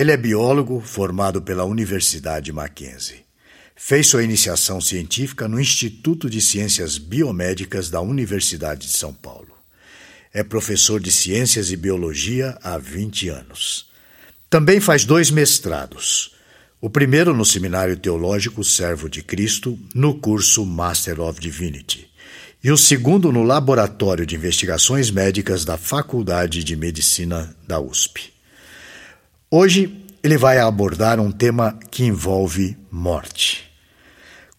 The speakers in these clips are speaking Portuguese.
Ele é biólogo formado pela Universidade Mackenzie. Fez sua iniciação científica no Instituto de Ciências Biomédicas da Universidade de São Paulo. É professor de Ciências e Biologia há 20 anos. Também faz dois mestrados. O primeiro no Seminário Teológico Servo de Cristo, no curso Master of Divinity, e o segundo no Laboratório de Investigações Médicas da Faculdade de Medicina da USP. Hoje ele vai abordar um tema que envolve morte.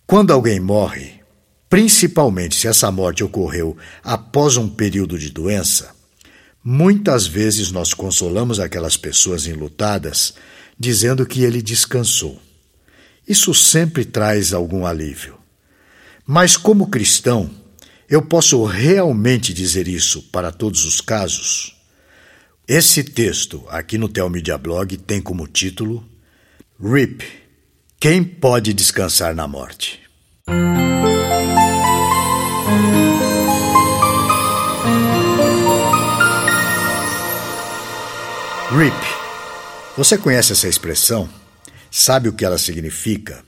Quando alguém morre, principalmente se essa morte ocorreu após um período de doença, muitas vezes nós consolamos aquelas pessoas enlutadas dizendo que ele descansou. Isso sempre traz algum alívio. Mas, como cristão, eu posso realmente dizer isso para todos os casos? Esse texto, aqui no Telmídia Blog, tem como título RIP Quem pode descansar na morte? RIP. Você conhece essa expressão? Sabe o que ela significa?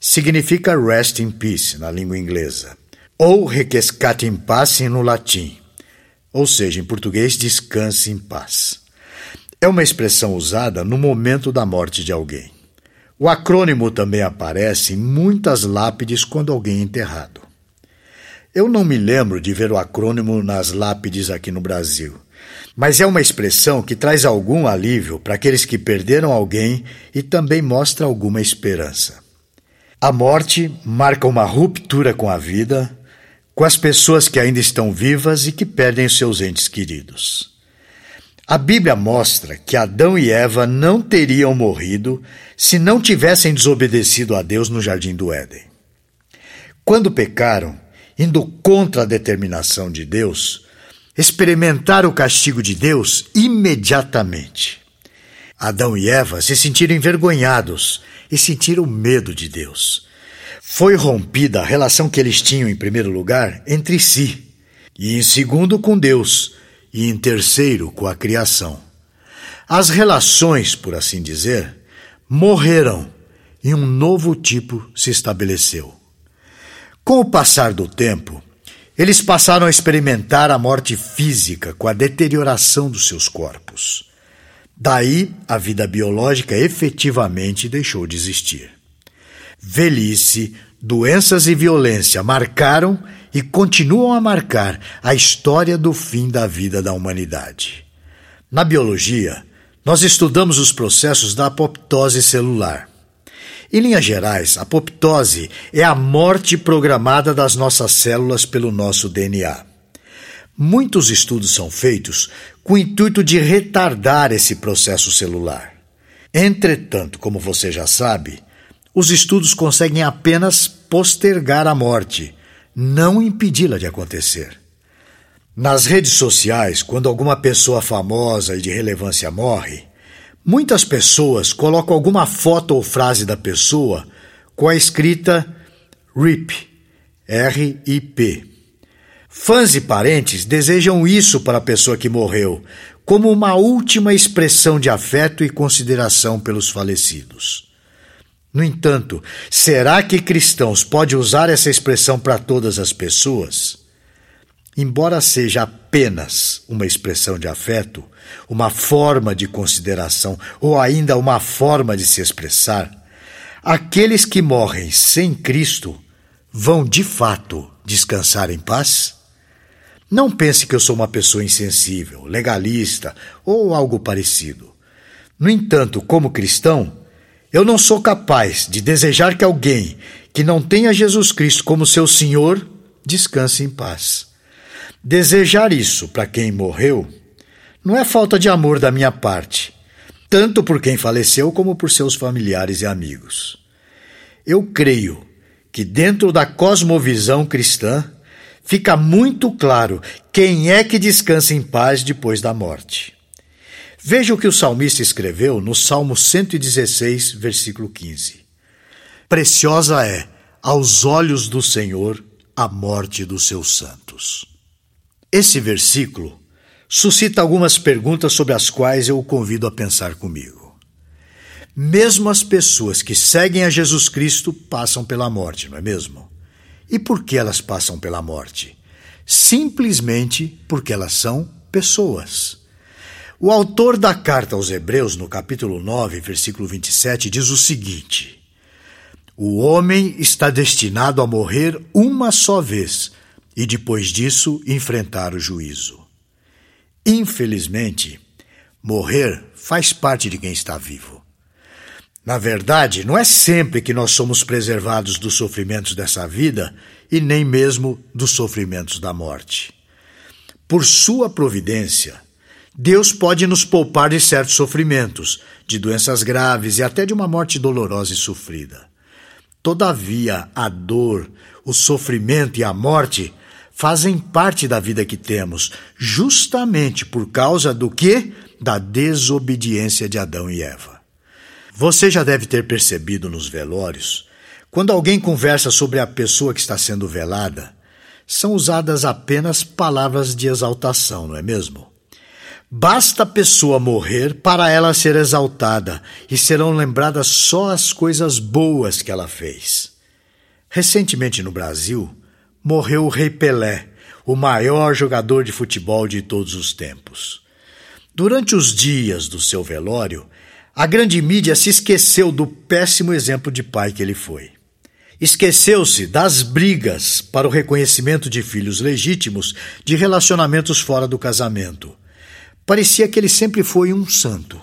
Significa rest in peace na língua inglesa, ou requiescat in pace no latim, ou seja, em português, descanse em paz. É uma expressão usada no momento da morte de alguém. O acrônimo também aparece em muitas lápides quando alguém é enterrado. Eu não me lembro de ver o acrônimo nas lápides aqui no Brasil, mas é uma expressão que traz algum alívio para aqueles que perderam alguém e também mostra alguma esperança. A morte marca uma ruptura com a vida, com as pessoas que ainda estão vivas e que perdem os seus entes queridos. A Bíblia mostra que Adão e Eva não teriam morrido se não tivessem desobedecido a Deus no jardim do Éden. Quando pecaram, indo contra a determinação de Deus, experimentaram o castigo de Deus imediatamente. Adão e Eva se sentiram envergonhados e sentiram medo de Deus. Foi rompida a relação que eles tinham, em primeiro lugar, entre si, e em segundo, com Deus e em terceiro com a criação. As relações, por assim dizer, morreram e um novo tipo se estabeleceu. Com o passar do tempo, eles passaram a experimentar a morte física com a deterioração dos seus corpos. Daí, a vida biológica efetivamente deixou de existir. Velhice, doenças e violência marcaram e continuam a marcar a história do fim da vida da humanidade. Na biologia, nós estudamos os processos da apoptose celular. Em linhas gerais, a apoptose é a morte programada das nossas células pelo nosso DNA. Muitos estudos são feitos com o intuito de retardar esse processo celular. Entretanto, como você já sabe, os estudos conseguem apenas postergar a morte, não impedi-la de acontecer. Nas redes sociais, quando alguma pessoa famosa e de relevância morre, muitas pessoas colocam alguma foto ou frase da pessoa com a escrita RIP, R-I-P. Fãs e parentes desejam isso para a pessoa que morreu, como uma última expressão de afeto e consideração pelos falecidos. No entanto, será que cristãos podem usar essa expressão para todas as pessoas? Embora seja apenas uma expressão de afeto, uma forma de consideração ou ainda uma forma de se expressar, aqueles que morrem sem Cristo vão de fato descansar em paz? Não pense que eu sou uma pessoa insensível, legalista ou algo parecido. No entanto, como cristão, eu não sou capaz de desejar que alguém que não tenha Jesus Cristo como seu Senhor descanse em paz. Desejar isso para quem morreu não é falta de amor da minha parte, tanto por quem faleceu como por seus familiares e amigos. Eu creio que dentro da cosmovisão cristã fica muito claro quem é que descansa em paz depois da morte. Veja o que o salmista escreveu no Salmo 116, versículo 15. Preciosa é, aos olhos do Senhor, a morte dos seus santos. Esse versículo suscita algumas perguntas sobre as quais eu o convido a pensar comigo. Mesmo as pessoas que seguem a Jesus Cristo passam pela morte, não é mesmo? E por que elas passam pela morte? Simplesmente porque elas são pessoas. O autor da carta aos Hebreus, no capítulo 9, versículo 27, diz o seguinte: O homem está destinado a morrer uma só vez e depois disso enfrentar o juízo. Infelizmente, morrer faz parte de quem está vivo. Na verdade, não é sempre que nós somos preservados dos sofrimentos dessa vida e nem mesmo dos sofrimentos da morte. Por sua providência, Deus pode nos poupar de certos sofrimentos, de doenças graves e até de uma morte dolorosa e sofrida. Todavia, a dor, o sofrimento e a morte fazem parte da vida que temos, justamente por causa do que? Da desobediência de Adão e Eva. Você já deve ter percebido nos velórios, quando alguém conversa sobre a pessoa que está sendo velada, são usadas apenas palavras de exaltação, não é mesmo? Basta a pessoa morrer para ela ser exaltada e serão lembradas só as coisas boas que ela fez. Recentemente no Brasil, morreu o Rei Pelé, o maior jogador de futebol de todos os tempos. Durante os dias do seu velório, a grande mídia se esqueceu do péssimo exemplo de pai que ele foi. Esqueceu-se das brigas para o reconhecimento de filhos legítimos de relacionamentos fora do casamento. Parecia que ele sempre foi um santo.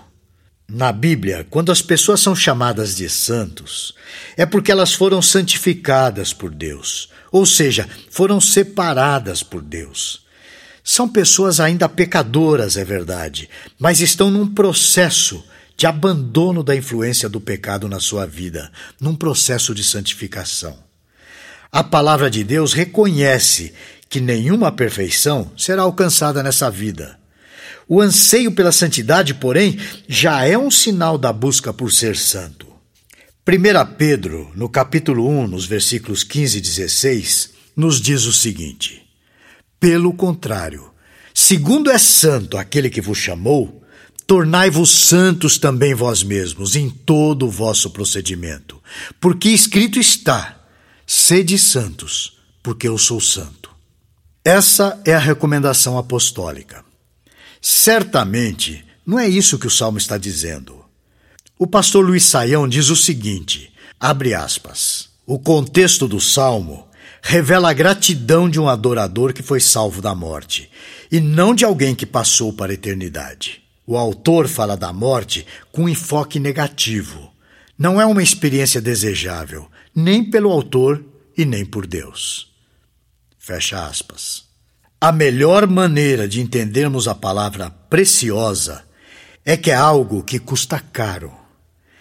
Na Bíblia, quando as pessoas são chamadas de santos, é porque elas foram santificadas por Deus, ou seja, foram separadas por Deus. São pessoas ainda pecadoras, é verdade, mas estão num processo de abandono da influência do pecado na sua vida, num processo de santificação. A palavra de Deus reconhece que nenhuma perfeição será alcançada nessa vida. O anseio pela santidade, porém, já é um sinal da busca por ser santo. 1 Pedro, no capítulo 1, nos versículos 15 e 16, nos diz o seguinte: Pelo contrário, segundo é santo aquele que vos chamou, Tornai-vos santos também vós mesmos em todo o vosso procedimento, porque escrito está: sede santos, porque eu sou santo. Essa é a recomendação apostólica. Certamente não é isso que o salmo está dizendo. O pastor Luiz Saião diz o seguinte: abre aspas. O contexto do salmo revela a gratidão de um adorador que foi salvo da morte, e não de alguém que passou para a eternidade. O autor fala da morte com um enfoque negativo. Não é uma experiência desejável, nem pelo autor e nem por Deus. Fecha aspas. A melhor maneira de entendermos a palavra preciosa é que é algo que custa caro.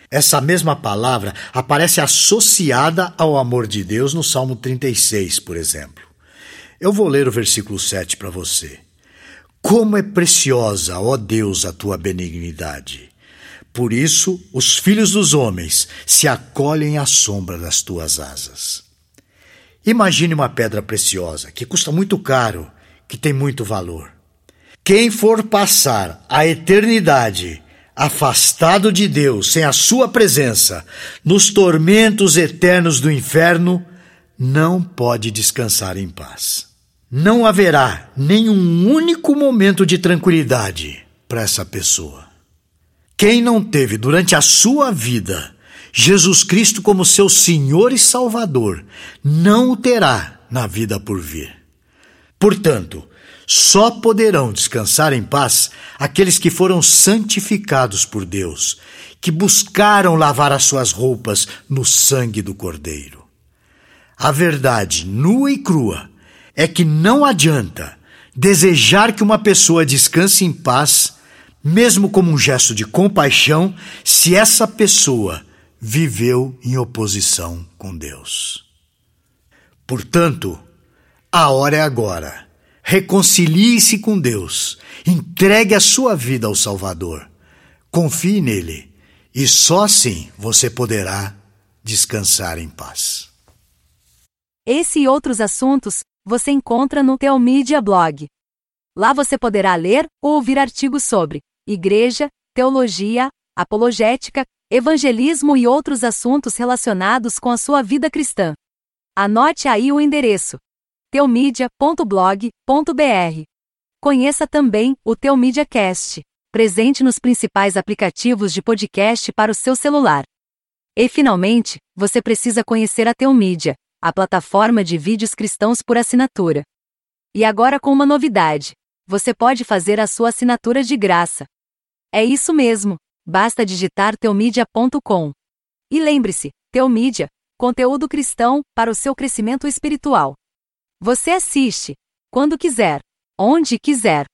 Essa mesma palavra aparece associada ao amor de Deus no Salmo 36, por exemplo. Eu vou ler o versículo 7 para você. Como é preciosa, ó Deus, a tua benignidade! Por isso, os filhos dos homens se acolhem à sombra das tuas asas. Imagine uma pedra preciosa, que custa muito caro, que tem muito valor. Quem for passar a eternidade afastado de Deus, sem a sua presença, nos tormentos eternos do inferno, não pode descansar em paz não haverá nenhum único momento de tranquilidade para essa pessoa. Quem não teve durante a sua vida Jesus Cristo como seu Senhor e Salvador, não o terá na vida por vir. Portanto, só poderão descansar em paz aqueles que foram santificados por Deus, que buscaram lavar as suas roupas no sangue do Cordeiro. A verdade nua e crua é que não adianta desejar que uma pessoa descanse em paz, mesmo como um gesto de compaixão, se essa pessoa viveu em oposição com Deus. Portanto, a hora é agora. Reconcilie-se com Deus, entregue a sua vida ao Salvador, confie nele, e só assim você poderá descansar em paz. Esse e outros assuntos você encontra no Teomídia Blog. Lá você poderá ler ou ouvir artigos sobre igreja, teologia, apologética, evangelismo e outros assuntos relacionados com a sua vida cristã. Anote aí o endereço: teomedia.blog.br. Conheça também o Teomídia Cast, presente nos principais aplicativos de podcast para o seu celular. E finalmente, você precisa conhecer a Teomídia, a plataforma de vídeos cristãos por assinatura. E agora com uma novidade: você pode fazer a sua assinatura de graça. É isso mesmo, basta digitar teomedia.com. E lembre-se, Teomídia, conteúdo cristão para o seu crescimento espiritual. Você assiste, quando quiser, onde quiser